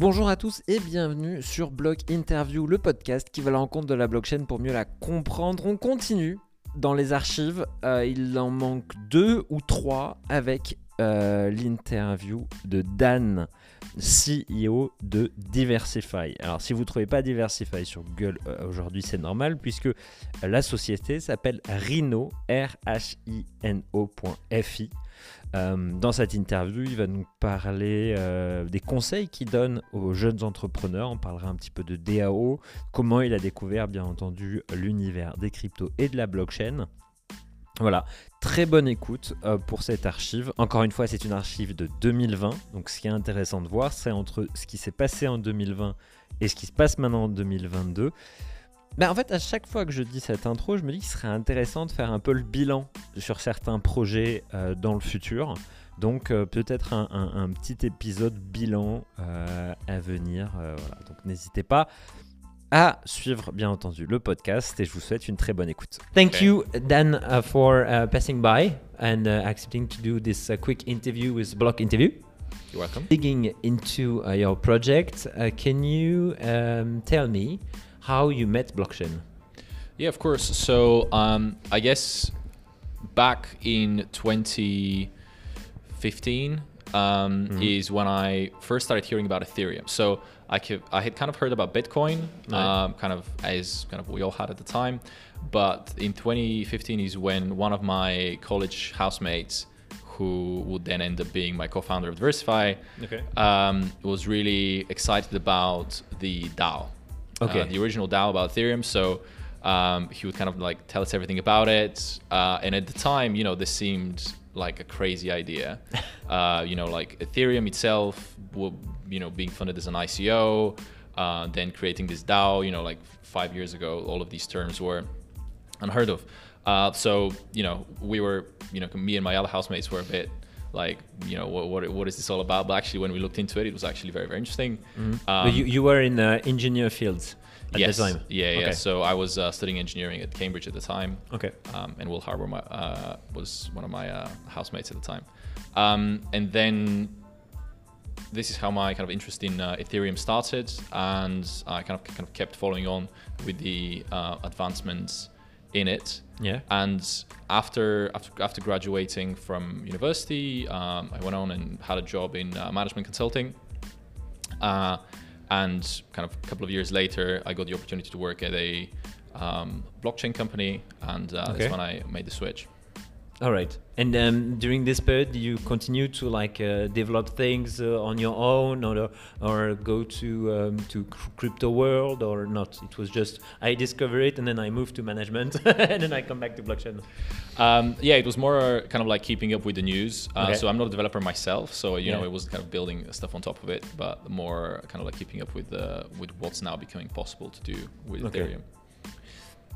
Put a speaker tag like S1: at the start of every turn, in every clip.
S1: Bonjour à tous et bienvenue sur Block Interview, le podcast qui va à la de la blockchain pour mieux la comprendre. On continue dans les archives, euh, il en manque deux ou trois avec euh, l'interview de Dan, CEO de Diversify. Alors si vous ne trouvez pas Diversify sur Google euh, aujourd'hui, c'est normal puisque la société s'appelle Rhino, R-H-I-N-O.fi. Euh, dans cette interview, il va nous parler des conseils qu'il donne aux jeunes entrepreneurs. On parlera un petit peu de DAO, comment il a découvert bien entendu l'univers des cryptos et de la blockchain. Voilà, très bonne écoute euh, pour cette archive. Encore une fois, c'est une archive de 2020. Donc ce qui est intéressant de voir, c'est entre ce qui s'est passé en 2020 et ce qui se passe maintenant en 2022. Ben, en fait, à chaque fois que je dis cette intro, je me dis qu'il serait intéressant de faire un peu le bilan sur certains projets euh, dans le futur. Donc euh, peut-être un, un- petit épisode bilan à venir. voilà. Donc n'hésitez pas à suivre bien entendu le podcast et je vous souhaite une très bonne écoute. Thank
S2: Okay.
S1: you Dan uh, for uh, passing by and uh, accepting to do this uh, quick interview with Block Interview.
S2: You're welcome.
S1: Digging into uh, your project, uh, can you um, tell me how you met blockchain?
S2: Yeah, of course. So um, I guess back in 2015 um, is when I first started hearing about Ethereum. So I, ca- I had kind of heard about Bitcoin,
S1: Right.
S2: um, kind of as kind of we all had at the time. But in 2015 is when one of my college housemates, who would then end up being my co-founder of DeversiFi,
S1: Okay.
S2: um, was really excited about the DAO.
S1: Okay.
S2: Uh, the original DAO about Ethereum. So um, he would kind of like tell us everything about it. Uh, and at the time, you know, this seemed like a crazy idea. uh, you know, like Ethereum itself, you know, being funded as an ICO, uh, then creating this DAO. You know, like five years ago, all of these terms were unheard of. Uh, so you know, we were, you know, me and my other housemates were a bit like, you know, what, what, what is this all about? But actually, when we looked into it, it was actually very, very interesting. Um,
S1: But you, you were in uh, engineer fields at
S2: yes,
S1: the time.
S2: yeah, yeah.
S1: Okay.
S2: So I was uh, studying engineering at Cambridge at the time,
S1: Okay.
S2: um, and Will Harborne my, uh, was one of my uh, housemates at the time. Um, and then this is how my kind of interest in uh, Ethereum started, and I kind of kind of kept following on with the uh, advancements in it.
S1: Yeah.
S2: And after after, after graduating from university, um, I went on and had a job in uh, management consulting. Uh, and kind of a couple of years later, I got the opportunity to work at a um, blockchain company, and uh,
S1: Okay.
S2: that's when I made the switch.
S1: All right. And um, during this period, you continue to like uh, develop things uh, on your own, or or go to um, to crypto world, or not? It was just I discover it, and then I move to management, and then I come back to blockchain.
S2: Um, yeah, it was more kind of like keeping up with the news. Uh,
S1: Okay.
S2: So I'm not a developer myself, so you know it was kind of building stuff on top of it, but more kind of like keeping up with uh, with what's now becoming possible to do with
S1: Okay.
S2: Ethereum.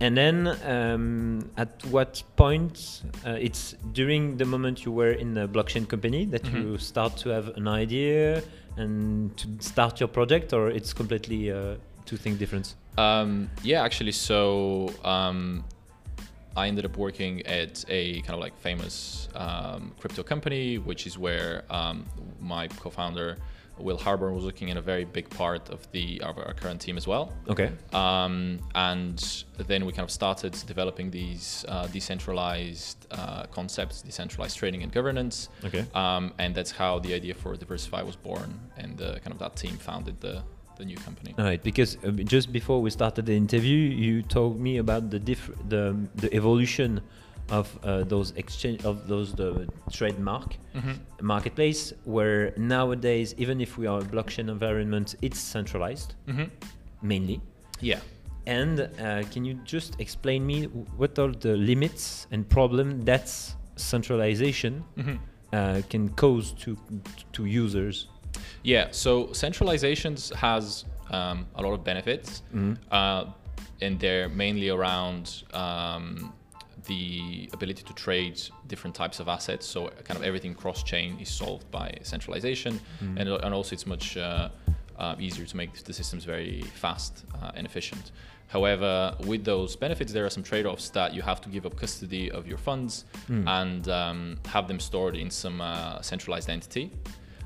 S1: And then, um, at what point? Uh, it's during the moment you were in the blockchain company that
S2: Mhm.
S1: you start to have an idea and to start your project, or it's completely uh, two things different.
S2: Um, yeah, actually, so um, I ended up working at a kind of like famous um, crypto company, which is where um, my co-founder Will Harborne was looking at a very big part of the of our current team as well.
S1: Okay.
S2: Um, and then we kind of started developing these uh, decentralized uh, concepts, decentralized trading and governance.
S1: Okay.
S2: Um, and that's how the idea for DeversiFi was born, and uh, kind of that team founded the the new company.
S1: All right, because uh, just before we started the interview, you told me about the diff- the the evolution of uh, those exchange of those the trademark marketplace, where nowadays, even if we are a blockchain environment, it's centralized
S2: Mm-hmm.
S1: mainly.
S2: Yeah.
S1: And uh, can you just explain me what are the limits and problem that centralization
S2: Mm-hmm.
S1: uh, can cause to to users?
S2: Yeah. So centralizations has um, a lot of benefits, uh, and they're mainly around um, the ability to trade different types of assets. So kind of everything cross-chain is solved by centralization, and, and also it's much uh, uh, easier to make the systems very fast uh, and efficient. However, with those benefits, there are some trade-offs that you have to give up custody of your funds and um, have them stored in some uh, centralized entity.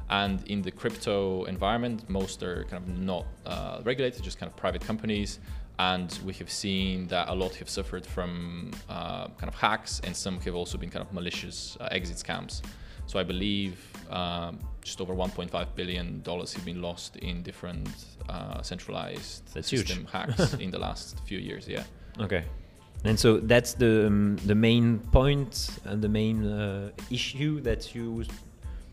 S2: And in the crypto environment, most are kind of not uh, regulated, just kind of private companies. And we have seen that a lot have suffered from uh, kind of hacks, and some have also been kind of malicious uh, exit scams. So I believe um, just over 1.5 billion dollars have been lost in different uh, centralized
S1: That's
S2: system
S1: huge.
S2: hacks in the last few years. Yeah.
S1: Okay. And so that's the um, the main point and the main uh, issue that you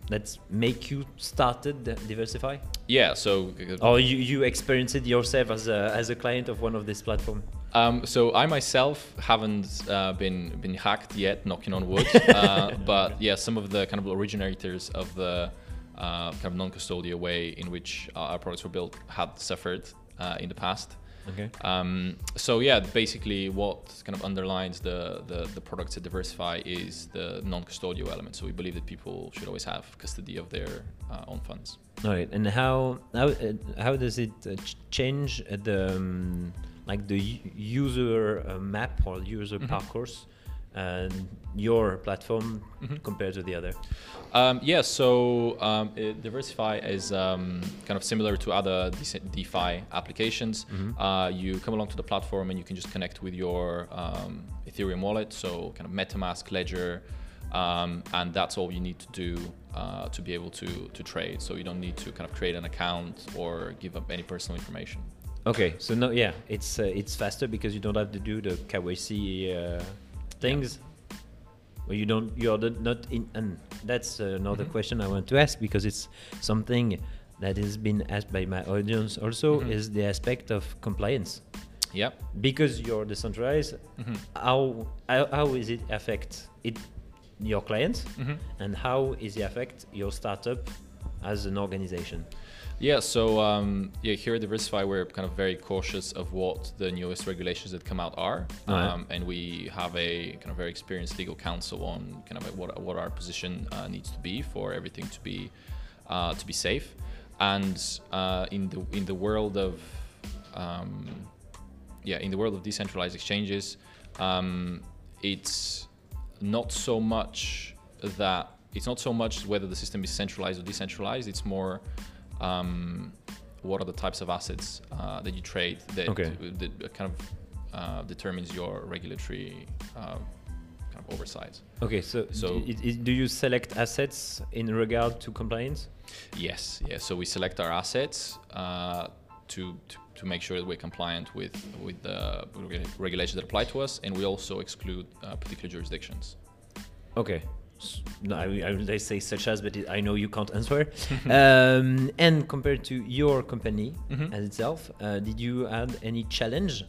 S1: that make you started DeversiFi
S2: Yeah. So
S1: or you, you experienced it yourself as a as a client of one of these platforms
S2: Um, so I myself haven't uh, been been hacked yet, knocking on wood. uh, but yeah, some of the kind of originators of the uh, kind of non-custodial way in which uh, our products were built had suffered uh, in the past.
S1: Okay
S2: Um, so yeah, basically what kind of underlines the, the, the products at DeversiFi is the non-custodial element. So we believe that people should always have custody of their uh, own funds.
S1: all right and how how uh, how does it uh, change the um, like the user uh, map or user
S2: Mhm.
S1: parcourse and your platform
S2: Mhm.
S1: compared to the other
S2: Um, yeah, so um, it, DeversiFi is um, kind of similar to other dece- DeFi applications.
S1: Mhm.
S2: Uh, you come along to the platform and you can just connect with your um, Ethereum wallet, so kind of MetaMask, Ledger, um, and that's all you need to do uh, to be able to to trade. So you don't need to kind of create an account or give up any personal information.
S1: Okay, so no, yeah, it's uh, it's faster because you don't have to do the KYC uh, things. Well, you don't. You're not in, and that's another
S2: Mhm.
S1: question I want to ask because it's something that has been asked by my audience. Also,
S2: Mhm.
S1: is the aspect of compliance
S2: Yeah.
S1: because you're decentralized.
S2: Mhm.
S1: How how, how is it affect it your clients
S2: Mhm.
S1: and how is it affect your startup as an organization?
S2: Yeah, so um, yeah, here at DeversiFi, we're kind of very cautious of what the newest regulations that come out are,
S1: Alright.
S2: um, and we have a kind of very experienced legal counsel on kind of what what our position uh, needs to be for everything to be uh, to be safe, and uh, in the in the world of um, yeah, in the world of decentralized exchanges, um, it's not so much that it's not so much whether the system is centralized or decentralized. It's more um, what are the types of assets uh, that you trade that,
S1: Okay.
S2: that kind of uh, determines your regulatory uh, kind of oversight.
S1: Okay, so,
S2: So-
S1: d- i- i- do you select assets in regard to compliance?
S2: Yes, yeah. So we select our assets uh, to, to to make sure that we're compliant with with the regulations that apply to us, and we also exclude uh, particular jurisdictions.
S1: Okay. I, I will say such as, but it, I know you can't answer. um, and compared to your company
S2: Mhm.
S1: as itself, uh, did you add any challenge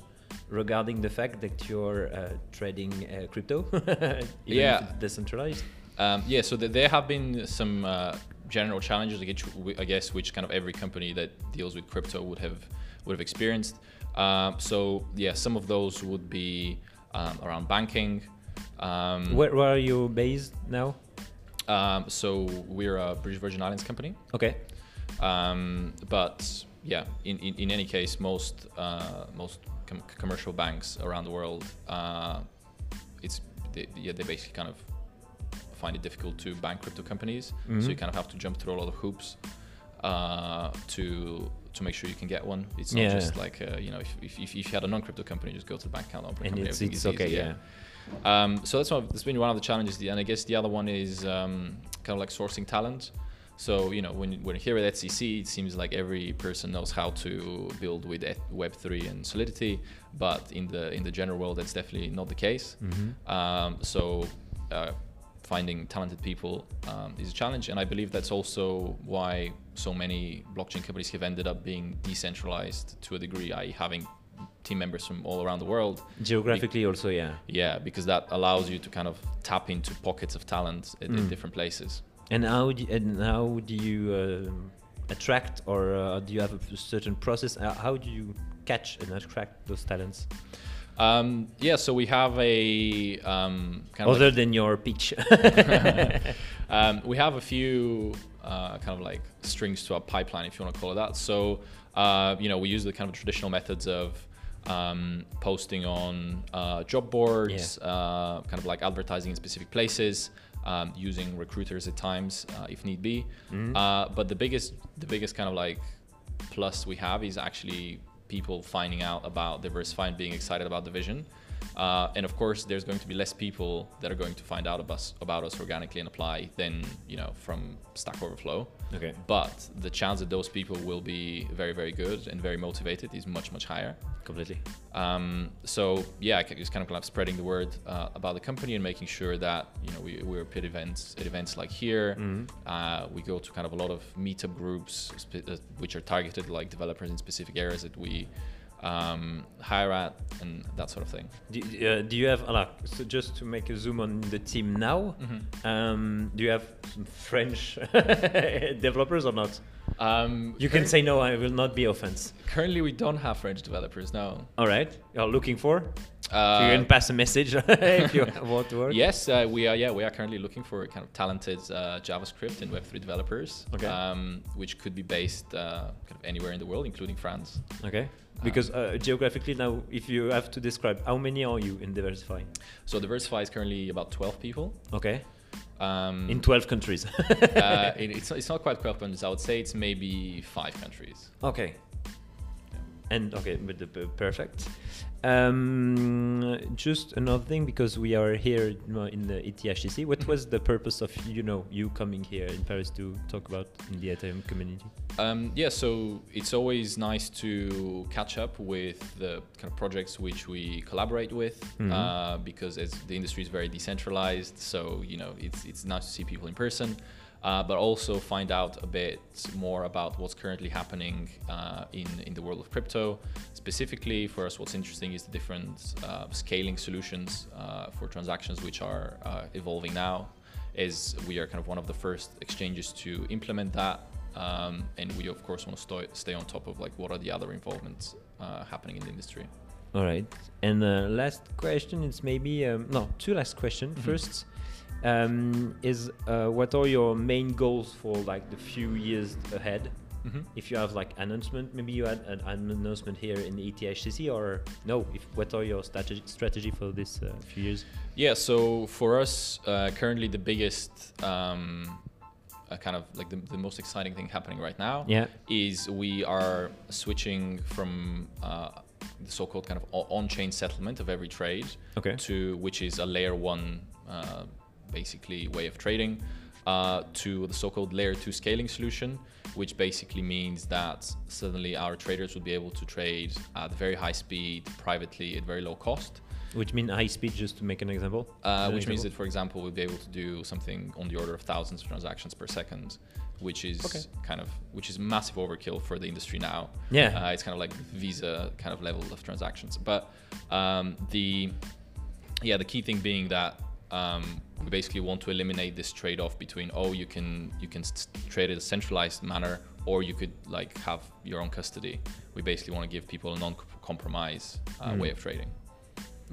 S1: regarding the fact that you're uh, trading uh, crypto?
S2: Yeah.
S1: decentralized.
S2: Um, yeah, so th- there have been some uh, general challenges, I guess, I guess, which kind of every company that deals with crypto would have would have experienced. Um, so yeah, some of those would be um, around banking. Um,
S1: Where, where are you based now?
S2: um, so we're a British Virgin Islands company,
S1: Okay.
S2: um, but yeah, in, in, in any case, most uh, most com- commercial banks around the world, uh, it's they, yeah, they basically kind of find it difficult to bank crypto companies. So you
S1: Mhm.
S2: kind of have to jump through a lot of hoops uh, to to make sure you can get one. It's not
S1: Yeah.
S2: just like uh, you know if, if, if you had a non-crypto company, just go to the bank account, open
S1: And
S2: company,
S1: it's, it's okay,
S2: easy,
S1: yeah.
S2: Um, so that's one. Of, that's been one of the challenges, and I guess the other one is um, kind of like sourcing talent. So you know, when when here at ETHCC, it seems like every person knows how to build with Web three and Solidity, but in the in the general world, that's definitely not the case.
S1: Mhm.
S2: Um, so uh, finding talented people um, is a challenge, and I believe that's also why so many blockchain companies have ended up being decentralized to a degree, i.e., having team members from all around the world.
S1: Geographically, also, yeah.
S2: Yeah, because that allows you to kind of tap into pockets of talent in
S1: Mm.
S2: different places.
S1: And how do, and how do you um attract, or uh, do you have a certain process? Uh, how do you catch and attract those talents,
S2: Um, yeah, so we have a um, kind of
S1: other
S2: like-
S1: than your pitch?
S2: um, we have a few uh, kind of like strings to our pipeline, if you want to call it that. So, uh, you know, we use the kind of traditional methods of um, posting on uh, job boards, uh, kind of like advertising in specific places, um, using recruiters at times uh, if need be.
S1: Mhm.
S2: Uh, but the biggest, the biggest kind of like plus we have is actually people finding out about DeversiFi and being excited about the vision. Uh, and of course, there's going to be less people that are going to find out about us, about us organically and apply than you know from Stack Overflow.
S1: Okay.
S2: But the chance that those people will be very, very good and very motivated is much, much higher.
S1: Completely.
S2: Um, so yeah, it's kind of kind of spreading the word uh, about the company and making sure that you know we we're at events at events like here.
S1: Mhm.
S2: Uh, we go to kind of a lot of meetup groups spe- uh, which are targeted like developers in specific areas that we um, hire at and that sort of thing.
S1: Do, uh, do you have like, so just to make a zoom on the team now? Um, do you have some French developers or not?
S2: Um,
S1: You can say no. I will not be offense.
S2: currently we don't have French developers now.
S1: All right. You're looking for.
S2: Uh,
S1: you can pass a message if you want to work.
S2: Yes, uh, we are. Yeah, we are currently looking for kind of talented uh, JavaScript and Web3 developers,
S1: Okay.
S2: um, which could be based uh, kind of anywhere in the world, including France.
S1: Okay. Because uh, geographically now, if you have to describe, how many are you in DeversiFi?
S2: So DeversiFi is currently about 12 people.
S1: Okay.
S2: Um,
S1: In 12 countries.
S2: uh, it- it's, it's not quite 12 countries. I would say it's maybe five countries.
S1: Okay. And okay, but the, perfect. Um, just another thing because we are here in the ETHCC. What was the purpose of you know you coming here in Paris to talk about in the Ethereum community?
S2: Um, yeah, so it's always nice to catch up with the kind of projects which we collaborate with
S1: Mhm.
S2: uh, because as the industry is very decentralized, so you know it's it's nice to see people in person, uh, but also find out a bit more about what's currently happening uh, in in the world of crypto. Specifically for us, what's interesting is the different uh, scaling solutions uh, for transactions which are uh, evolving now. As we are kind of one of the first exchanges to implement that, um, and we of course want to sto- stay on top of like what are the other involvements uh, happening in the industry.
S1: All right. And last question is maybe um, no two last question.
S2: Mhm.
S1: First um, is uh, what are your main goals for like the few years ahead? If you have like announcement, maybe you had an, an announcement here in the ETHCC or no? If what are your strategy strategy for this uh, few years?
S2: Yeah, so for us, uh, currently the biggest um, uh, kind of like the, the most exciting thing happening right now
S1: Yeah.
S2: is we are switching from uh, the so-called kind of on-chain settlement of every trade
S1: Okay.
S2: to which is a layer one uh, basically way of trading uh, to the so-called layer two scaling solution which basically means that suddenly our traders would be able to trade at very high speed privately at very low cost
S1: Which means high speed, just to make an example.
S2: uh,
S1: An
S2: which means
S1: example?
S2: that, for example, we'll be able to do something on the order of thousands of transactions per second, which is
S1: Okay.
S2: kind of which is massive overkill for the industry now.
S1: Yeah.
S2: uh, it's kind of like Visa kind of level of transactions. But um, the yeah, the key thing being that um, we basically want to eliminate this trade-off between oh, you can you can trade in a centralized manner, or you could like have your own custody. We basically want to give people a non-compromise uh,
S1: Mm.
S2: way of trading.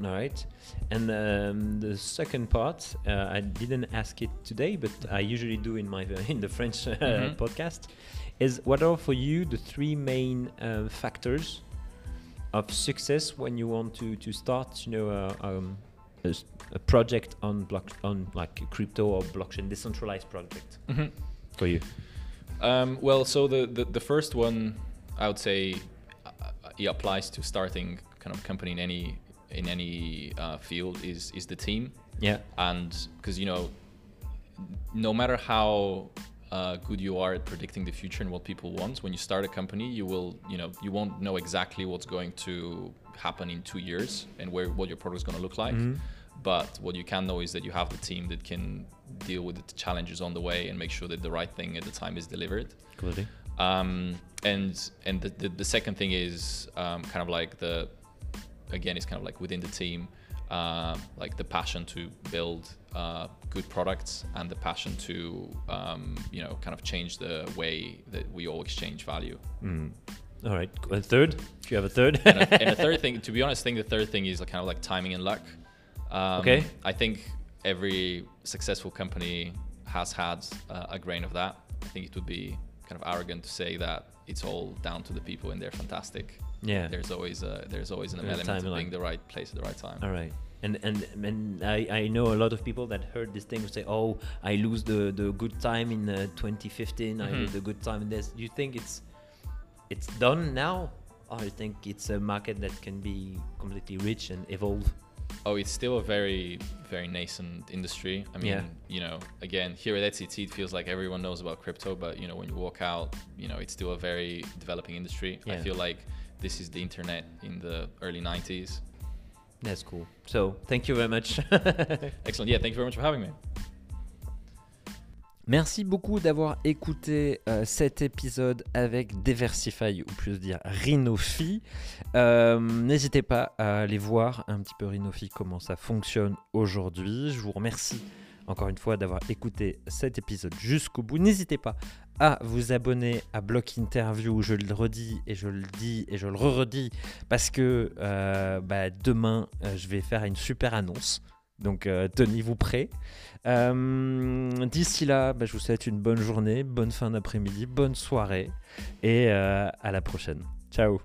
S1: All right. And um, the second part, uh, I didn't ask it today, but I usually do in my in the French uh,
S2: Mhm.
S1: podcast, is what are for you the three main uh, factors of success when you want to to start, you know, uh, um, a, a project on block on like crypto or blockchain decentralized project
S2: Mhm.
S1: for you?
S2: Um, well, so the, the, the first one, I would say, uh, it applies to starting kind of company in any in any uh, field is is the team,
S1: Yeah.
S2: and because you know, no matter how uh, good you are at predicting the future and what people want, when you start a company, you will you know you won't know exactly what's going to happen in two years and where what your product is going to look like.
S1: Mhm.
S2: But what you can know is that you have the team that can deal with the challenges on the way and make sure that the right thing at the time is delivered.
S1: Completely.
S2: Um, and and the, the, the second thing is um, kind of like the again it's kind of like within the team uh, like the passion to build uh, good products and the passion to um, you know kind of change the way that we all exchange value.
S1: Mm. All right. A third? If you have a third.
S2: and, a, and the third thing, to be honest, I think the third thing is like kind of like timing and luck. Um,
S1: Okay.
S2: I think every successful company has had uh, a grain of that. I think it would be kind of arrogant to say that it's all down to the people and they're fantastic.
S1: yeah.
S2: There's always a, there's always an
S1: Yeah,
S2: element of being the right place at the right time.
S1: All right. And and and I, I know a lot of people that heard this thing say, "Oh, I lose the the good time in uh, 2015. I
S2: Mhm.
S1: lose the good time in this." Do you think it's it's done now, or you think it's a market that can be completely rich and evolve?
S2: Oh, it's still a very, very nascent industry. I mean,
S1: Yeah.
S2: you know, again, here at ETC, it feels like everyone knows about crypto, but you know, when you walk out, you know, it's still a very developing industry. I feel like this is the internet in the early 90s.
S1: That's cool. So thank you very much.
S2: Excellent. Yeah, thank you very much for having me.
S1: Merci beaucoup d'avoir écouté euh, cet épisode avec Diversify, ou plus dire Rhinofi. Euh, N'hésitez pas à aller voir un petit peu Rhinofi, comment ça fonctionne aujourd'hui. Je vous remercie encore une fois d'avoir écouté cet épisode jusqu'au bout. N'hésitez pas à vous abonner à Block Interview, je le redis et je le dis et je le re-redis, parce que euh, bah, demain, je vais faire une super annonce. Donc euh, tenez-vous prêts. Euh, D'ici là, bah, je vous souhaite une bonne journée, bonne fin d'après-midi, bonne soirée et euh, à la prochaine. Ciao